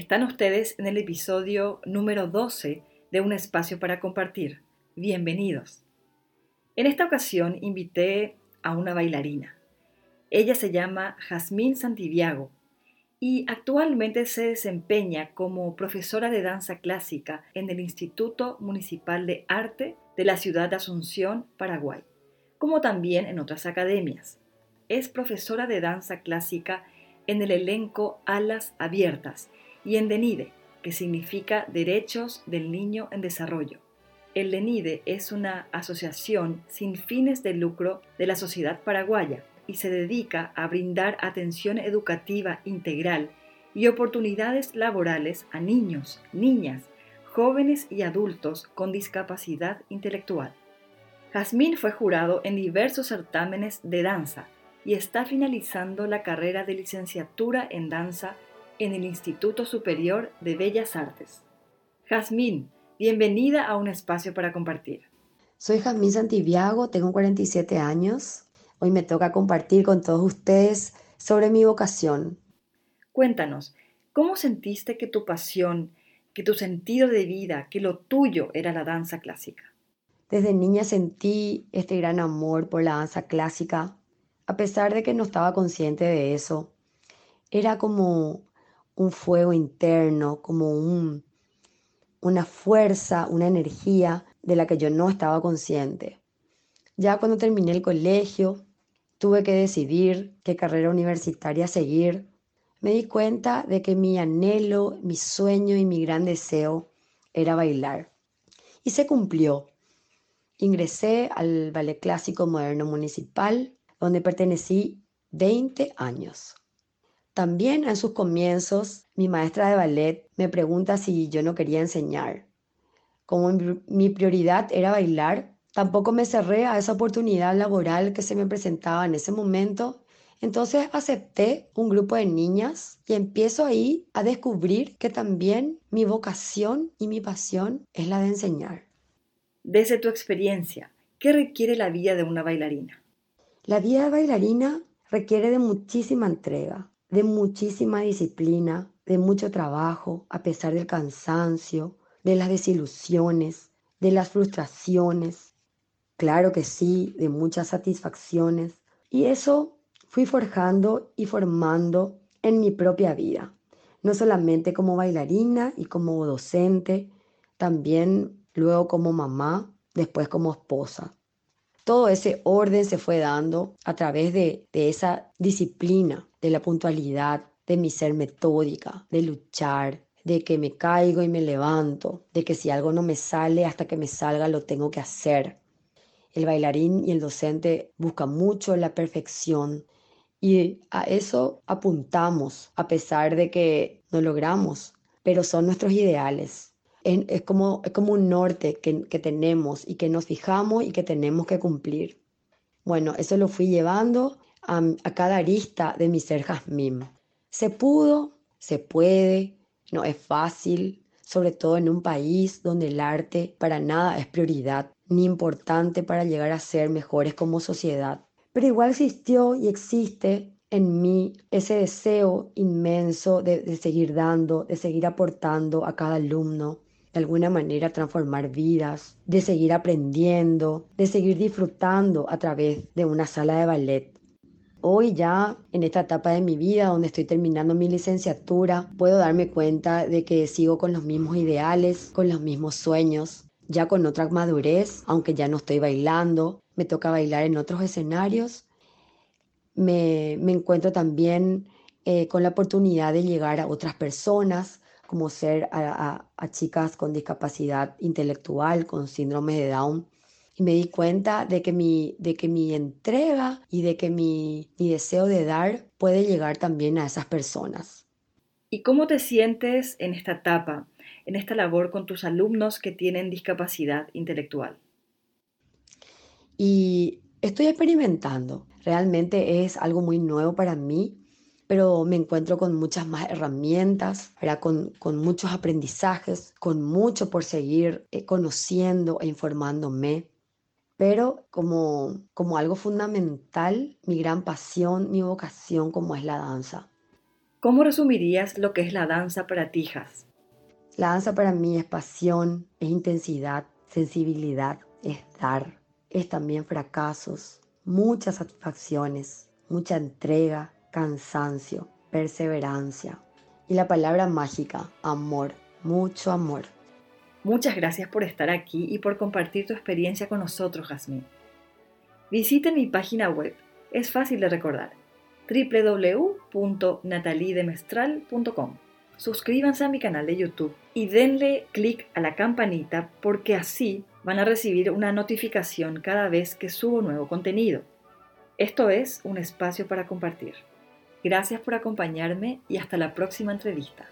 Están ustedes en el episodio número 12 de Un espacio para compartir. Bienvenidos. En esta ocasión invité a una bailarina. Ella se llama Jazmín Santiago y actualmente se desempeña como profesora de danza clásica en el Instituto Municipal de Arte de la ciudad de Asunción, Paraguay, como también en otras academias. Es profesora de danza clásica en el elenco Alas Abiertas y en DENIDE, que significa Derechos del Niño en Desarrollo. El DENIDE es una asociación sin fines de lucro de la sociedad paraguaya y se dedica a brindar atención educativa integral y oportunidades laborales a niños, niñas, jóvenes y adultos con discapacidad intelectual. Jazmín fue jurado en diversos certámenes de danza y está finalizando la carrera de licenciatura en danza en el Instituto Superior de Bellas Artes. Jazmín, bienvenida a un espacio para compartir. Soy Jazmín Santiago, tengo 47 años. Hoy me toca compartir con todos ustedes sobre mi vocación. Cuéntanos, ¿cómo sentiste que tu pasión, que tu sentido de vida, que lo tuyo era la danza clásica? Desde niña sentí este gran amor por la danza clásica, a pesar de que no estaba consciente de eso. Era como un fuego interno, como un, una fuerza, una energía de la que yo no estaba consciente. Ya cuando terminé el colegio, tuve que decidir qué carrera universitaria seguir. Me di cuenta de que mi anhelo, mi sueño y mi gran deseo era bailar. Y se cumplió. Ingresé al Ballet Clásico Moderno Municipal, donde pertenecí 20 años. También en sus comienzos, mi maestra de ballet me pregunta si yo no quería enseñar. Como mi prioridad era bailar, tampoco me cerré a esa oportunidad laboral que se me presentaba en ese momento. Entonces acepté un grupo de niñas y empiezo ahí a descubrir que también mi vocación y mi pasión es la de enseñar. Desde tu experiencia, ¿qué requiere la vida de una bailarina? La vida de bailarina requiere de muchísima entrega, de muchísima disciplina, de mucho trabajo, a pesar del cansancio, de las desilusiones, de las frustraciones. Claro que sí, de muchas satisfacciones. Y eso fui forjando y formando en mi propia vida, no solamente como bailarina y como docente, también luego como mamá, después como esposa. Todo ese orden se fue dando a través de, de esa disciplina de la puntualidad, de mi ser metódica, de luchar, de que me caigo y me levanto, de que si algo no me sale hasta que me salga lo tengo que hacer. El bailarín y el docente buscan mucho la perfección y a eso apuntamos a pesar de que no logramos, pero son nuestros ideales. Es, como, es como un norte que, que tenemos y que nos fijamos y que tenemos que cumplir. Bueno, eso lo fui llevando a, cada arista de mi ser jazmín. Se pudo, se puede, no es fácil, sobre todo en un país donde el arte para nada es prioridad ni importante para llegar a ser mejores como sociedad. Pero igual existió y existe en mí ese deseo inmenso de, de, seguir dando, de seguir aportando a cada alumno, de alguna manera transformar vidas, de seguir aprendiendo, de seguir disfrutando a través de una sala de ballet. Hoy ya en esta etapa de mi vida donde estoy terminando mi licenciatura, puedo darme cuenta de que sigo con los mismos ideales, con los mismos sueños, ya con otra madurez, aunque ya no estoy bailando, me toca bailar en otros escenarios. Me, encuentro también eh, con la oportunidad de llegar a otras personas, como ser a chicas con discapacidad intelectual, con síndrome de Down, y me di cuenta de que mi, de que mi entrega y de que mi, mi deseo de dar puede llegar también a esas personas. ¿Y cómo te sientes en esta etapa, en esta labor con tus alumnos que tienen discapacidad intelectual? Y estoy experimentando. Realmente es algo muy nuevo para mí, pero me encuentro con muchas más herramientas, Con, con muchos aprendizajes, con mucho por seguir eh, conociendo e informándome pero como, como algo fundamental, mi gran pasión, mi vocación como es la danza. ¿Cómo resumirías lo que es la danza para ti, Has? La danza para mí es pasión, es intensidad, sensibilidad, es dar, es también fracasos, muchas satisfacciones, mucha entrega, cansancio, perseverancia y la palabra mágica, amor, mucho amor. Muchas gracias por estar aquí y por compartir tu experiencia con nosotros, Jazmín. Visiten mi página web, es fácil de recordar, www.nataliedemestral.com. Suscríbanse a mi canal de YouTube y denle clic a la campanita porque así van a recibir una notificación cada vez que subo nuevo contenido. Esto es un espacio para compartir. Gracias por acompañarme y hasta la próxima entrevista.